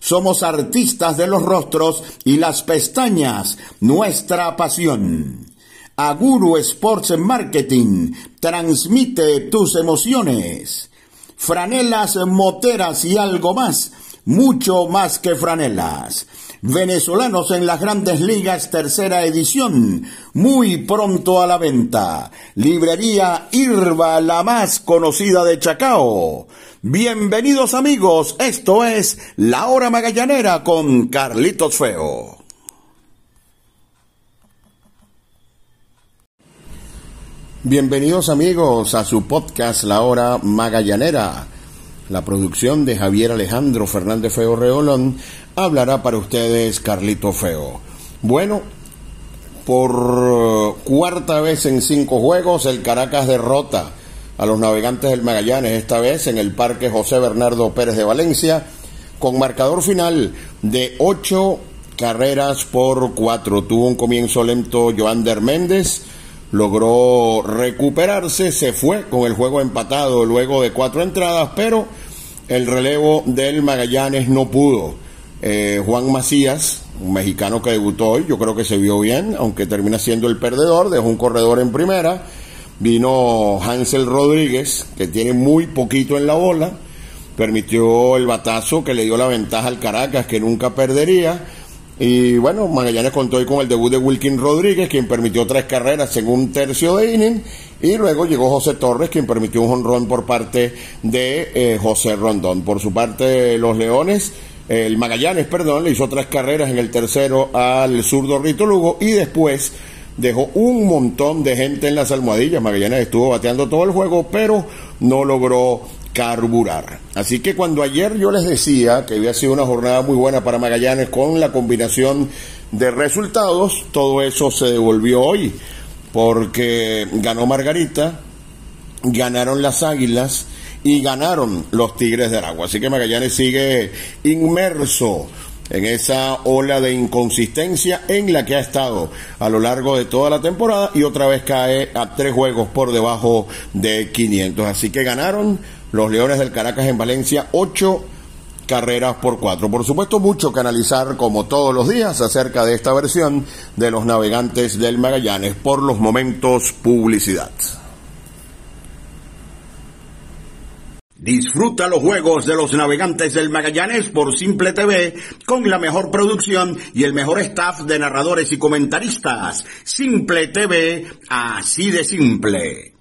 somos artistas de los rostros y las pestañas, nuestra pasión. Aguru Sports Marketing transmite tus emociones. Franelas, moteras y algo más, mucho más que franelas. Venezolanos en las grandes ligas, tercera edición, muy pronto a la venta. Librería Irva, la más conocida de Chacao. Bienvenidos amigos, esto es La Hora Magallanera con Carlitos Feo. Bienvenidos amigos a su podcast La Hora Magallanera. La producción de Javier Alejandro Fernández Feo Reolón hablará para ustedes Carlito Feo. Bueno, por cuarta vez en cinco juegos el Caracas derrota a los navegantes del Magallanes, esta vez en el Parque José Bernardo Pérez de Valencia, con marcador final de ocho carreras por cuatro. Tuvo un comienzo lento Joander Méndez, logró recuperarse, se fue con el juego empatado luego de cuatro entradas, pero el relevo del Magallanes no pudo. Eh, Juan Macías, un mexicano que debutó hoy, yo creo que se vio bien, aunque termina siendo el perdedor, dejó un corredor en primera Vino Hansel Rodríguez, que tiene muy poquito en la bola, permitió el batazo que le dio la ventaja al Caracas, que nunca perdería. Y bueno, Magallanes contó hoy con el debut de Wilkin Rodríguez, quien permitió tres carreras en un tercio de inning. Y luego llegó José Torres, quien permitió un honrón por parte de eh, José Rondón. Por su parte, los Leones, el Magallanes, perdón, le hizo tres carreras en el tercero al zurdo Rito Lugo. Y después dejó un montón de gente en las almohadillas. Magallanes estuvo bateando todo el juego, pero no logró carburar. Así que cuando ayer yo les decía que había sido una jornada muy buena para Magallanes con la combinación de resultados, todo eso se devolvió hoy, porque ganó Margarita, ganaron las Águilas y ganaron los Tigres de Aragua. Así que Magallanes sigue inmerso en esa ola de inconsistencia en la que ha estado a lo largo de toda la temporada y otra vez cae a tres juegos por debajo de 500. Así que ganaron los Leones del Caracas en Valencia ocho carreras por cuatro. Por supuesto, mucho que analizar como todos los días acerca de esta versión de los navegantes del Magallanes. Por los momentos, publicidad. Disfruta los juegos de los navegantes del Magallanes por Simple TV con la mejor producción y el mejor staff de narradores y comentaristas. Simple TV, así de simple.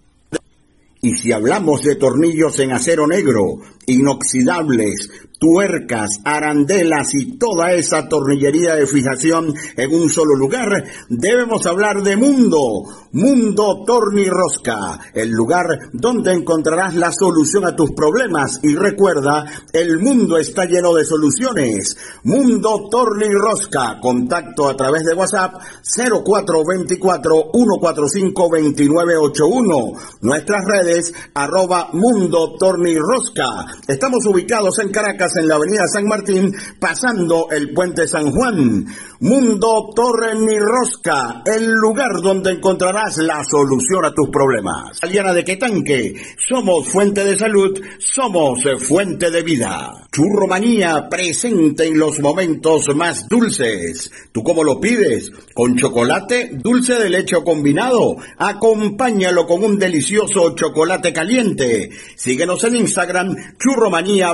Y si hablamos de tornillos en acero negro, inoxidables, tuercas, arandelas y toda esa tornillería de fijación en un solo lugar, debemos hablar de Mundo, Mundo Tornirrosca, el lugar donde encontrarás la solución a tus problemas y recuerda, el mundo está lleno de soluciones. Mundo Tornirrosca, contacto a través de WhatsApp 0424 145 2981, nuestras redes arroba Mundo Tornirrosca. Estamos ubicados en Caracas en la avenida San Martín, pasando el puente San Juan. Mundo Torre Ni Rosca, el lugar donde encontrarás la solución a tus problemas. Aliana de Quetanque, somos fuente de salud, somos fuente de vida. Churromanía presente en los momentos más dulces. ¿Tú cómo lo pides? ¿Con chocolate, dulce de leche o combinado? Acompáñalo con un delicioso chocolate caliente. Síguenos en Instagram, Churromanía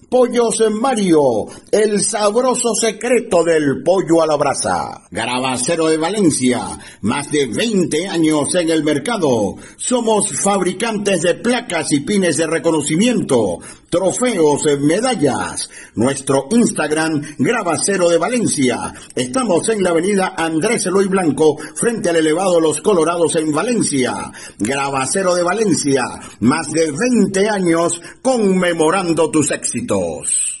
Pollos en Mario, el sabroso secreto del pollo a la brasa. Grabacero de Valencia, más de 20 años en el mercado. Somos fabricantes de placas y pines de reconocimiento, trofeos, medallas. Nuestro Instagram, Grabacero de Valencia. Estamos en la avenida Andrés Eloy Blanco, frente al elevado Los Colorados en Valencia. Grabacero de Valencia, más de 20 años conmemorando tus éxitos. nós.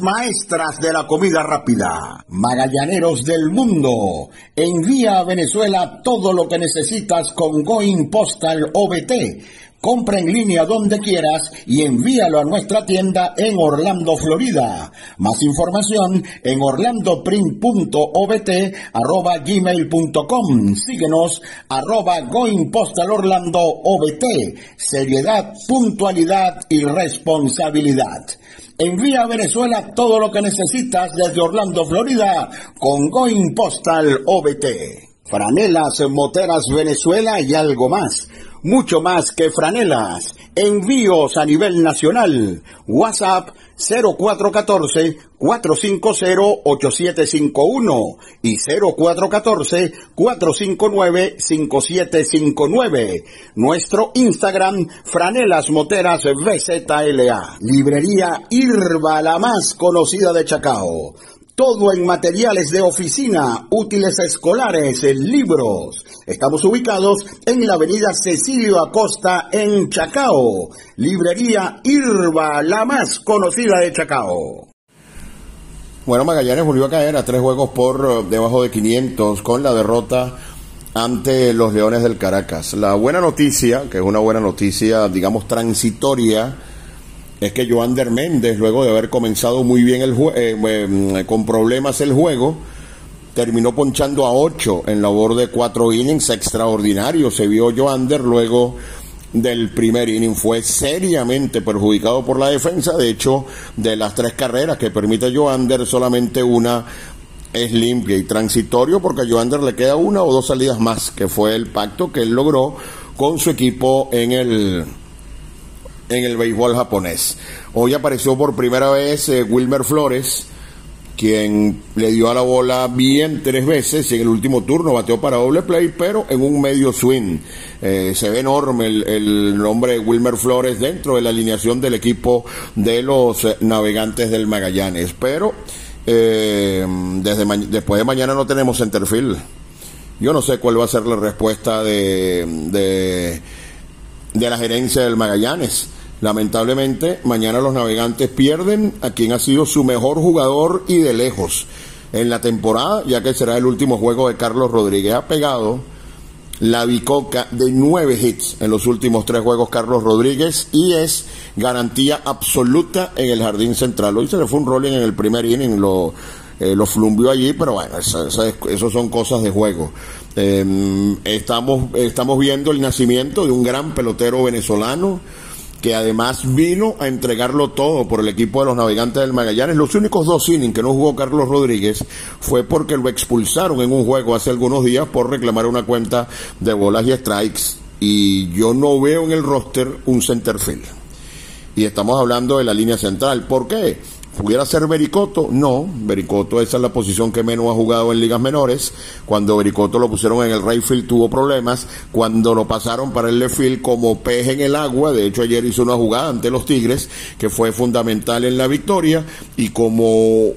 maestras de la comida rápida. Magallaneros del mundo, envía a Venezuela todo lo que necesitas con Going Postal OBT. Compra en línea donde quieras y envíalo a nuestra tienda en Orlando, Florida. Más información en orlando.print.obt.gmail.com. Síguenos arroba Going Postal Orlando OBT. Seriedad, puntualidad y responsabilidad. Envía a Venezuela todo lo que necesitas desde Orlando, Florida, con Going Postal OBT. Franelas, moteras Venezuela y algo más. Mucho más que franelas. Envíos a nivel nacional. WhatsApp 0414-450-8751 y 0414-459-5759. Nuestro Instagram, Franelas Moteras VZLA. Librería Irba, la más conocida de Chacao. Todo en materiales de oficina, útiles escolares, libros. Estamos ubicados en la avenida Cecilio Acosta en Chacao. Librería Irba, la más conocida de Chacao. Bueno, Magallanes volvió a caer a tres juegos por eh, debajo de 500 con la derrota ante los Leones del Caracas. La buena noticia, que es una buena noticia, digamos, transitoria, es que Joander Méndez, luego de haber comenzado muy bien el eh, eh, con problemas el juego, terminó ponchando a ocho en labor de cuatro innings extraordinario. Se vio Joander luego del primer inning. Fue seriamente perjudicado por la defensa. De hecho, de las tres carreras que permite Joander, solamente una es limpia y transitorio porque a Joander le queda una o dos salidas más, que fue el pacto que él logró con su equipo en el en el béisbol japonés. Hoy apareció por primera vez eh, Wilmer Flores, quien le dio a la bola bien tres veces y en el último turno bateó para doble play, pero en un medio swing. Eh, se ve enorme el, nombre de Wilmer Flores dentro de la alineación del equipo de los eh, navegantes del Magallanes. Pero desde después de mañana no tenemos centerfield. Yo no sé cuál va a ser la respuesta de, de la gerencia del Magallanes. Lamentablemente, mañana los navegantes pierden a quien ha sido su mejor jugador y de lejos en la temporada, ya que será el último juego de Carlos Rodríguez. Ha pegado la bicoca de nueve hits en los últimos tres juegos Carlos Rodríguez y es garantía absoluta en el jardín central. Hoy se le fue un rolling en el primer inning, lo, eh, flumbió allí, pero bueno, eso, son cosas de juego. Em, estamos, estamos viendo el nacimiento de un gran pelotero venezolano que además vino a entregarlo todo por el equipo de los navegantes del Magallanes. Los únicos dos innings que no jugó Carlos Rodríguez fue porque lo expulsaron en un juego hace algunos días por reclamar una cuenta de bolas y strikes. Y yo no veo en el roster un centerfield. Y estamos hablando de la línea central. ¿Por qué? ¿Pudiera ser Bericoto? No, Bericoto esa es la posición que menos ha jugado en ligas menores. Cuando Bericoto lo pusieron en el right field tuvo problemas. Cuando lo pasaron para el left field como pez en el agua, de hecho ayer hizo una jugada ante los Tigres que fue fundamental en la victoria y como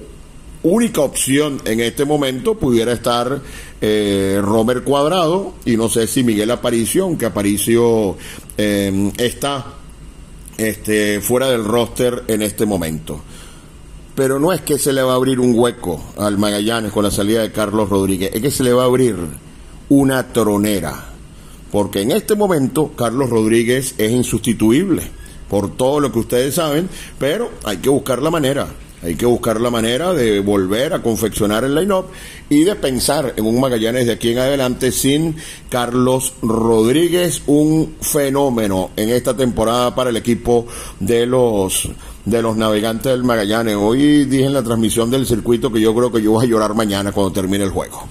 única opción en este momento pudiera estar eh, Cuadrado y no sé si Miguel Aparicio, aunque Aparicio eh, está este, fuera del roster en este momento pero no es que se le va a abrir un hueco al Magallanes con la salida de Carlos Rodríguez, es que se le va a abrir una tronera, porque en este momento Carlos Rodríguez es insustituible por todo lo que ustedes saben, pero hay que buscar la manera. Hay que buscar la manera de volver a confeccionar el line-up y de pensar en un Magallanes de aquí en adelante sin Carlos Rodríguez, un fenómeno en esta temporada para el equipo de los de los navegantes del Magallanes. Hoy dije en la transmisión del circuito que yo creo que yo voy a llorar mañana cuando termine el juego.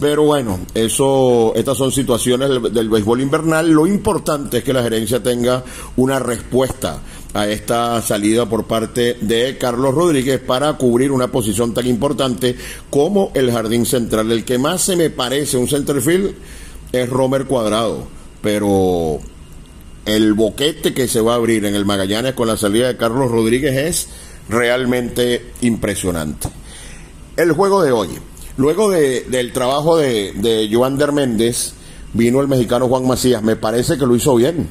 Pero bueno, eso, estas son situaciones del, del, béisbol invernal. Lo importante es que la gerencia tenga una respuesta a esta salida por parte de Carlos Rodríguez para cubrir una posición tan importante como el jardín central. El que más se me parece un centerfield es Romer Cuadrado, pero el boquete que se va a abrir en el Magallanes con la salida de Carlos Rodríguez es realmente impresionante. El juego de hoy. Luego del trabajo de, de Joander Méndez, vino el mexicano Juan Macías. Me parece que lo hizo bien.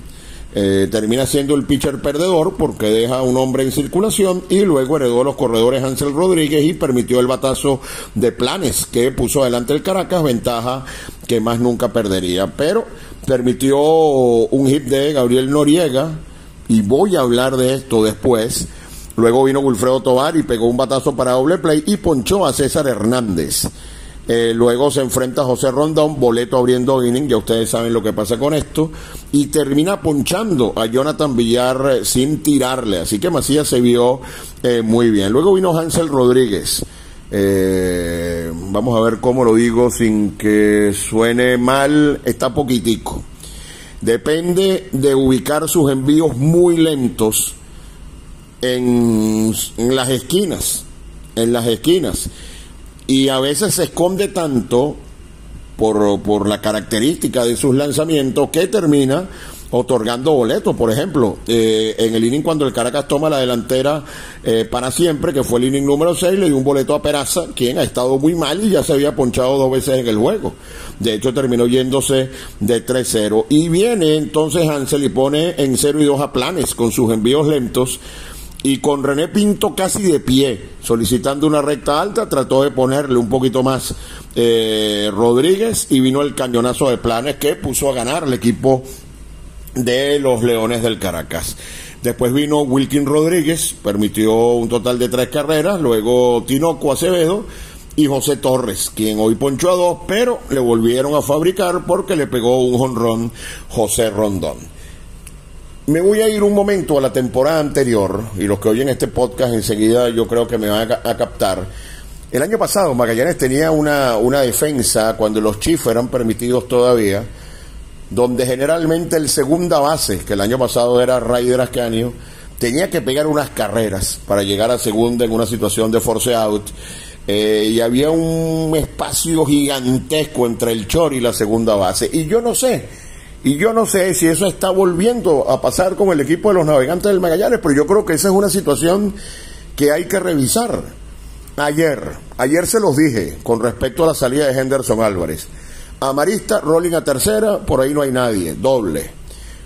Eh, termina siendo el pitcher perdedor porque deja un hombre en circulación y luego heredó los corredores Ansel Rodríguez y permitió el batazo de planes que puso adelante el Caracas, ventaja que más nunca perdería. Pero permitió un hit de Gabriel Noriega, y voy a hablar de esto después. Luego vino Wilfredo Tobar y pegó un batazo para doble play y ponchó a César Hernández. Eh, luego se enfrenta a José Rondón, boleto abriendo inning, ya ustedes saben lo que pasa con esto, y termina ponchando a Jonathan Villar eh, sin tirarle, así que Macías se vio eh, muy bien. Luego vino Hansel Rodríguez, vamos a ver cómo lo digo sin que suene mal, está poquitico. Depende de ubicar sus envíos muy lentos en, en las esquinas, en las esquinas. Y a veces se esconde tanto por, por la característica de sus lanzamientos que termina otorgando boletos. Por ejemplo, eh, en el inning cuando el Caracas toma la delantera eh, para siempre, que fue el inning número 6, le dio un boleto a Peraza, quien ha estado muy mal y ya se había ponchado dos veces en el juego. De hecho, terminó yéndose de 3-0. Y viene entonces Hansel y pone en 0 y 2 a planes con sus envíos lentos. Y con René Pinto casi de pie, solicitando una recta alta, trató de ponerle un poquito más eh, Rodríguez y vino el cañonazo de planes que puso a ganar el equipo de los Leones del Caracas. Después vino Wilkin Rodríguez, permitió un total de tres carreras, luego Tinoco Acevedo y José Torres, quien hoy ponchó a dos, pero le volvieron a fabricar porque le pegó un jonrón José Rondón. Me voy a ir un momento a la temporada anterior, y los que oyen este podcast enseguida yo creo que me van a, captar. El año pasado Magallanes tenía una, una defensa cuando los Chiefs eran permitidos todavía, donde generalmente el segunda base, que el año pasado era Raider Ascanio, tenía que pegar unas carreras para llegar a segunda en una situación de force out. Eh, y había un espacio gigantesco entre el chor y la segunda base. Y yo no sé, y yo no sé si eso está volviendo a pasar con el equipo de los navegantes del Magallanes, pero yo creo que esa es una situación que hay que revisar. Ayer, ayer se los dije con respecto a la salida de Henderson Álvarez. Amarista, rolling a tercera, por ahí no hay nadie, doble.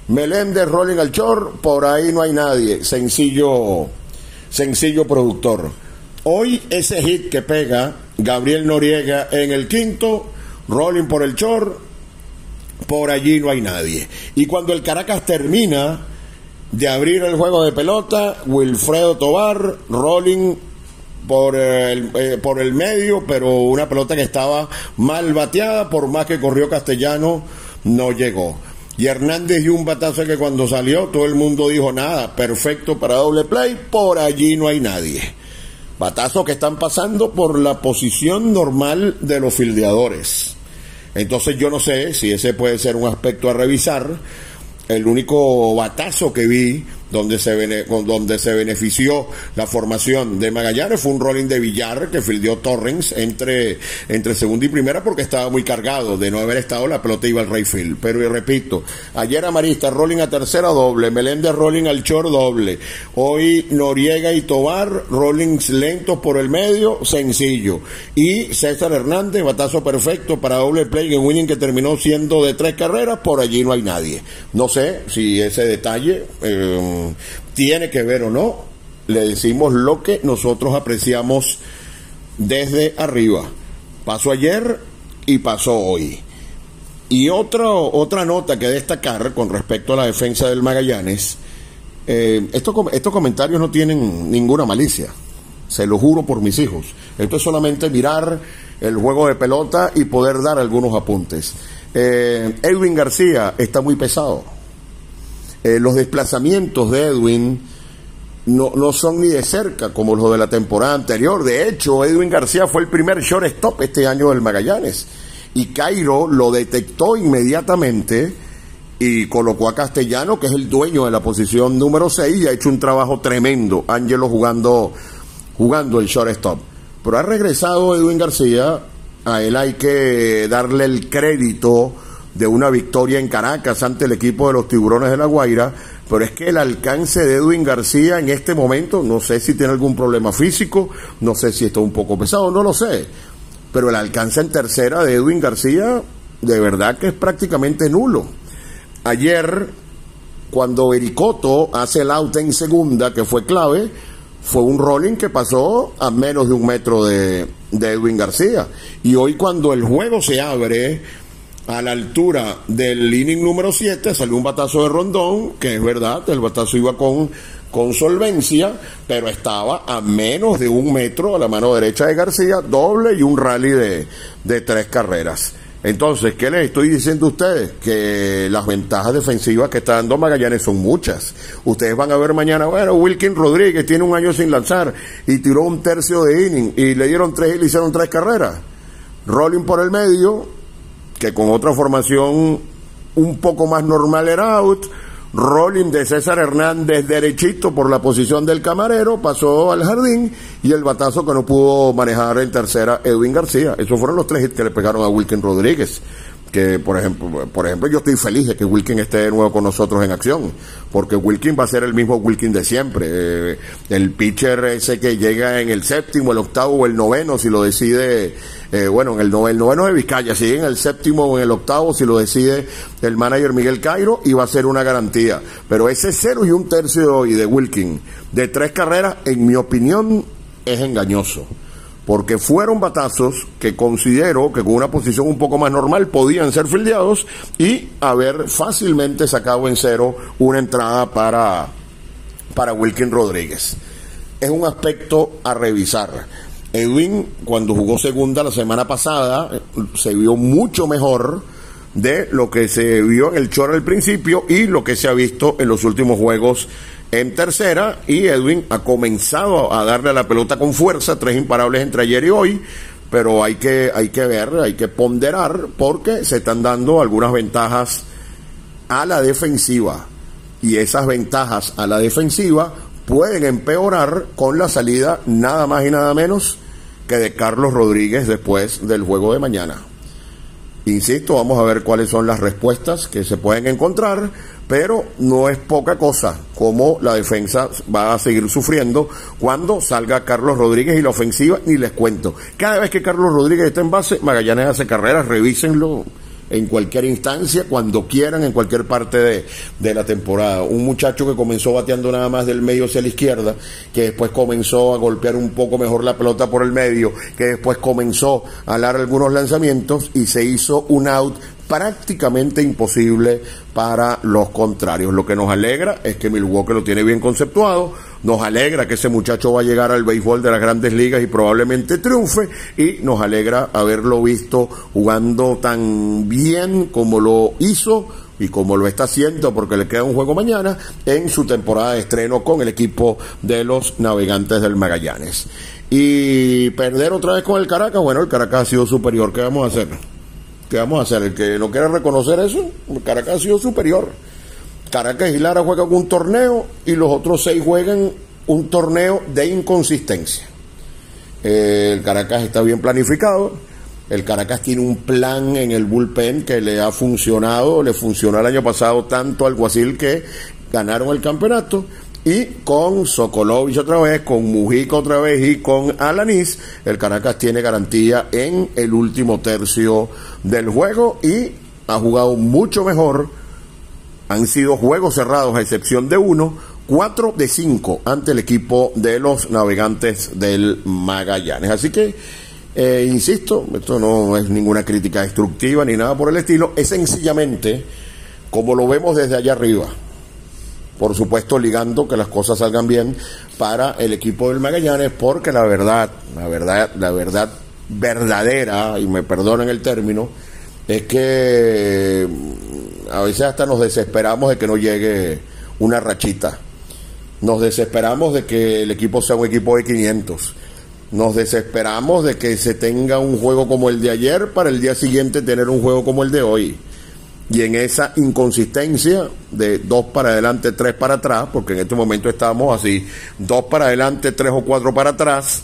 Meléndez, rolling al short, por ahí no hay nadie, sencillo, sencillo productor. Hoy ese hit que pega Gabriel Noriega en el quinto, rolling por el short, por allí no hay nadie. Y cuando el Caracas termina de abrir el juego de pelota, Wilfredo Tobar, rolling por el, eh, por el medio, pero una pelota que estaba mal bateada, por más que corrió Castellano, no llegó. Y Hernández y un batazo que cuando salió todo el mundo dijo nada, perfecto para doble play, por allí no hay nadie. Batazos que están pasando por la posición normal de los fildeadores. Entonces yo no sé si ese puede ser un aspecto a revisar. El único batazo que vi donde se, donde se benefició la formación de Magallanes. Fue un rolling de Villar que fildió Torrens entre, entre segunda y primera porque estaba muy cargado de no haber estado la pelota iba al Rayfield. Pero y repito ayer Amarista rolling a tercera doble Meléndez rolling al short doble. Hoy Noriega y Tobar rollings lentos por el medio sencillo. Y César Hernández batazo perfecto para doble play en winning que terminó siendo de tres carreras por allí no hay nadie. No sé si ese detalle eh, tiene que ver o no, le decimos lo que nosotros apreciamos desde arriba. Pasó ayer y pasó hoy. Y otro, otra nota que destacar con respecto a la defensa del Magallanes, eh, estos, estos comentarios no tienen ninguna malicia, se lo juro por mis hijos. Esto es solamente mirar el juego de pelota y poder dar algunos apuntes. Eh, Edwin García está muy pesado eh, los desplazamientos de Edwin no, no, son ni de cerca como los de la temporada anterior. De hecho, Edwin García fue el primer shortstop este año del Magallanes. Y Cairo lo detectó inmediatamente y colocó a Castellano, que es el dueño de la posición número 6, y ha hecho un trabajo tremendo. Ángelo jugando, jugando el shortstop. Pero ha regresado Edwin García. A él hay que darle el crédito de una victoria en Caracas ante el equipo de los Tiburones de la Guaira, pero es que el alcance de Edwin García en este momento, no sé si tiene algún problema físico, no sé si está un poco pesado, no lo sé, pero el alcance en tercera de Edwin García de verdad que es prácticamente nulo. Ayer, cuando Ericoto hace el out en segunda, que fue clave, fue un rolling que pasó a menos de un metro de, de Edwin García. Y hoy cuando el juego se abre, a la altura del inning número 7 salió un batazo de Rondón, que es verdad, el batazo iba con, con solvencia, pero estaba a menos de un metro a la mano derecha de García, doble y un rally de, de tres carreras. Entonces, ¿qué les estoy diciendo a ustedes? Que las ventajas defensivas que está dando Magallanes son muchas. Ustedes van a ver mañana, bueno, Wilkin Rodríguez tiene un año sin lanzar y tiró un tercio de inning y le dieron tres y le hicieron tres carreras. Rolling por el medio, que con otra formación un poco más normal era out. Rolling de César Hernández derechito por la posición del camarero, pasó al jardín y el batazo que no pudo manejar en tercera Edwin García. Esos fueron los tres hits que le pegaron a Wilkin Rodríguez que por ejemplo, por ejemplo yo estoy feliz de que Wilkin esté de nuevo con nosotros en acción, porque Wilkin va a ser el mismo Wilkin de siempre, eh, el pitcher ese que llega en el séptimo, el octavo o el noveno, si lo decide, eh, bueno, en el, el noveno de Vizcaya, si en el séptimo o en el octavo, si lo decide el manager Miguel Cairo, y va a ser una garantía, pero ese cero y un tercio de de Wilkin, de tres carreras, en mi opinión, es engañoso porque fueron batazos que considero que con una posición un poco más normal podían ser fildeados y haber fácilmente sacado en cero una entrada para, para Wilkin Rodríguez. Es un aspecto a revisar. Edwin, cuando jugó segunda la semana pasada, se vio mucho mejor de lo que se vio en el Chor al principio y lo que se ha visto en los últimos juegos en tercera y Edwin ha comenzado a darle a la pelota con fuerza, tres imparables entre ayer y hoy, pero hay que, hay que ver, hay que ponderar porque se están dando algunas ventajas a la defensiva y esas ventajas a la defensiva pueden empeorar con la salida nada más y nada menos que de Carlos Rodríguez después del juego de mañana. Insisto, vamos a ver cuáles son las respuestas que se pueden encontrar, pero no es poca cosa como la defensa va a seguir sufriendo cuando salga Carlos Rodríguez y la ofensiva, ni les cuento. Cada vez que Carlos Rodríguez está en base, Magallanes hace carreras, revísenlo en cualquier instancia, cuando quieran, en cualquier parte de, de, la temporada. Un muchacho que comenzó bateando nada más del medio hacia la izquierda, que después comenzó a golpear un poco mejor la pelota por el medio, que después comenzó a dar algunos lanzamientos y se hizo un out prácticamente imposible para los contrarios. Lo que nos alegra es que Milwaukee lo tiene bien conceptuado, nos alegra que ese muchacho va a llegar al béisbol de las grandes ligas y probablemente triunfe y nos alegra haberlo visto jugando tan bien como lo hizo y como lo está haciendo porque le queda un juego mañana en su temporada de estreno con el equipo de los navegantes del Magallanes. Y perder otra vez con el Caracas, bueno, el Caracas ha sido superior, ¿qué vamos a hacer? ¿Qué vamos a hacer? El que no quiera reconocer eso, Caracas ha sido superior. Caracas y Lara juegan un torneo y los otros seis juegan un torneo de inconsistencia. Eh, el Caracas está bien planificado. El Caracas tiene un plan en el bullpen que le ha funcionado, le funcionó el año pasado tanto al Guasil que ganaron el campeonato y con Sokolovich otra vez, con Mujica otra vez y con Alanis, el Caracas tiene garantía en el último tercio del juego y ha jugado mucho mejor. Han sido juegos cerrados a excepción de uno, cuatro de cinco ante el equipo de los navegantes del Magallanes. Así que, eh, insisto, esto no es ninguna crítica destructiva ni nada por el estilo, es sencillamente como lo vemos desde allá arriba por supuesto ligando que las cosas salgan bien para el equipo del Magallanes, porque la verdad, la verdad, la verdad verdadera, y me perdonen el término, es que mm, a veces hasta nos desesperamos de que no llegue una rachita. Nos desesperamos de que el equipo sea un equipo de 500. Nos desesperamos de que se tenga un juego como el de ayer para el día siguiente tener un juego como el de hoy y en esa inconsistencia de dos para adelante, tres para atrás, porque en este momento estamos así, dos para adelante, tres o cuatro para atrás,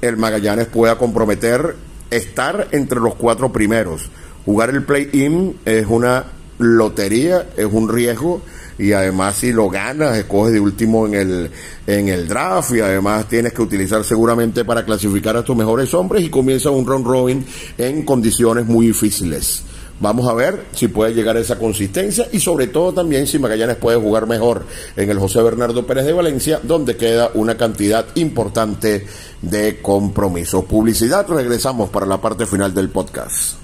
el Magallanes pueda comprometer estar entre los cuatro primeros. Jugar el play-in es una lotería, es un riesgo y además si lo ganas, escoges de último en el, en el draft y además tienes que utilizar seguramente para clasificar a tus mejores hombres y comienza un round robin en condiciones muy difíciles. Vamos a ver si puede llegar a esa consistencia y sobre todo también si Magallanes puede jugar mejor en el José Bernardo Pérez de Valencia, donde queda una cantidad importante de compromisos. Publicidad, regresamos para la parte final del podcast.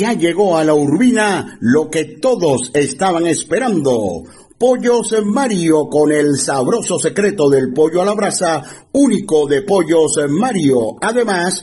Ya llegó a la urbina lo que todos estaban esperando. Pollos Mario con el sabroso secreto del pollo a la brasa, único de Pollos Mario. Además,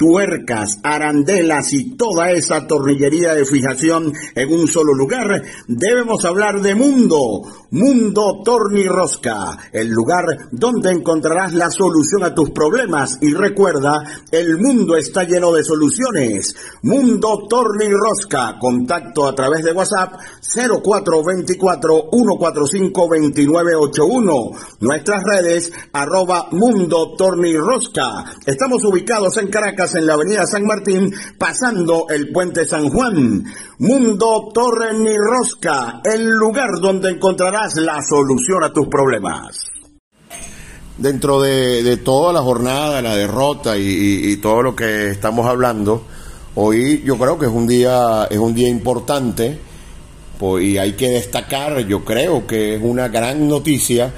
tuercas, arandelas y toda esa tornillería de fijación en un solo lugar, debemos hablar de Mundo, Mundo Tornirrosca, el lugar donde encontrarás la solución a tus problemas y recuerda, el mundo está lleno de soluciones. Mundo Tornirrosca, contacto a través de WhatsApp 0424 145 2981, nuestras redes arroba Mundo Tornirrosca. Estamos ubicados en Caracas en la avenida San Martín, pasando el puente San Juan. Mundo Torre ni Rosca, el lugar donde encontrarás la solución a tus problemas. Dentro de, toda la jornada, la derrota y, todo lo que estamos hablando, hoy yo creo que es un día, es un día importante pues, y hay que destacar, yo creo que es una gran noticia,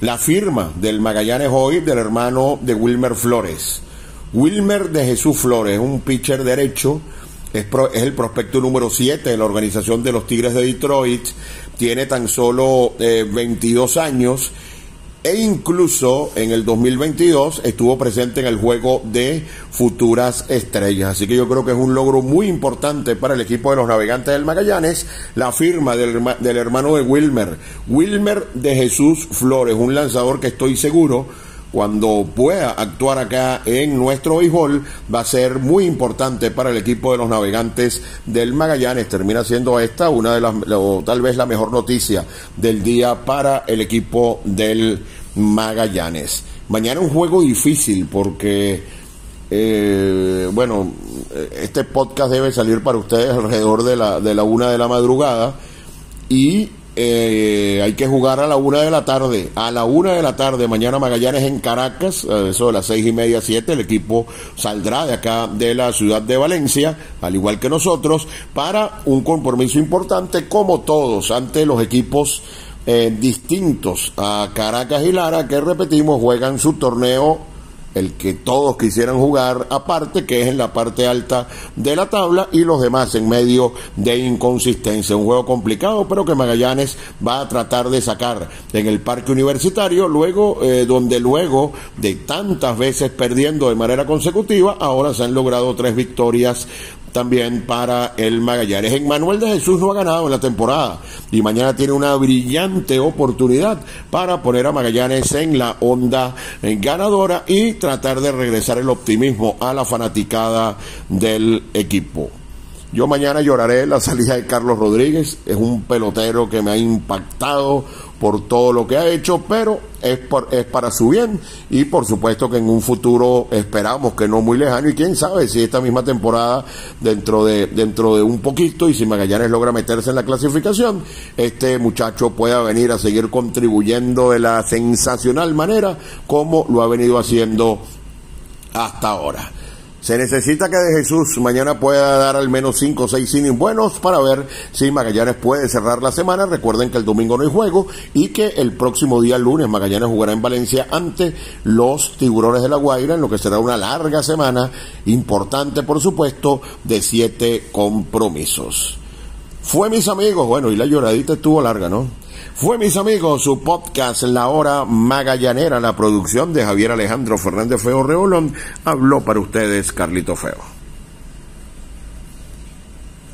la firma del Magallanes hoy del hermano de Wilmer Flores. Wilmer de Jesús Flores, un pitcher derecho, es, el prospecto número 7 de la organización de los Tigres de Detroit, tiene tan solo 22 eh, años e incluso en el 2022 estuvo presente en el juego de futuras estrellas. Así que yo creo que es un logro muy importante para el equipo de los navegantes del Magallanes, la firma del hermano de Wilmer, Wilmer de Jesús Flores, un lanzador que estoy seguro cuando pueda actuar acá en nuestro béisbol va a ser muy importante para el equipo de los navegantes del Magallanes. Termina siendo esta una de las, o tal vez la mejor noticia del día para el equipo del Magallanes. Mañana un juego difícil porque, eh, bueno, este podcast debe salir para ustedes alrededor de la, de la una de la madrugada y eh, hay que jugar a la una de la tarde. A la una de la tarde, mañana Magallanes en Caracas, eso de las seis y media, siete, el equipo saldrá de acá de la ciudad de Valencia, al igual que nosotros, para un compromiso importante, como todos, ante los equipos eh, distintos a Caracas y Lara, que repetimos, juegan su torneo el que todos quisieran jugar aparte, que es en la parte alta de la tabla, y los demás en medio de inconsistencia. Un juego complicado, pero que Magallanes va a tratar de sacar en el parque universitario, luego, eh, donde luego de tantas veces perdiendo de manera consecutiva, ahora se han logrado tres victorias también para el Magallanes. En Manuel de Jesús no ha ganado en la temporada y mañana tiene una brillante oportunidad para poner a Magallanes en la onda ganadora y tratar de regresar el optimismo a la fanaticada del equipo. Yo mañana lloraré la salida de Carlos Rodríguez, es un pelotero que me ha impactado por todo lo que ha hecho, pero es, por, es para su bien. Y por supuesto que en un futuro esperamos que no muy lejano. Y quién sabe si esta misma temporada dentro de dentro de un poquito y si Magallanes logra meterse en la clasificación, este muchacho pueda venir a seguir contribuyendo de la sensacional manera como lo ha venido haciendo hasta ahora. Se necesita que de Jesús mañana pueda dar al menos 5 o 6 innings buenos para ver si Magallanes puede cerrar la semana. Recuerden que el domingo no hay juego y que el próximo día lunes Magallanes jugará en Valencia ante los Tiburones de la Guaira, en lo que será una larga semana, importante por supuesto, de siete compromisos. Fue mis amigos, bueno, y la lloradita estuvo larga, ¿no? Fue, mis amigos, su podcast La Hora Magallanera, la producción de Javier Alejandro Fernández Feo Reolón. Habló para ustedes Carlito Feo.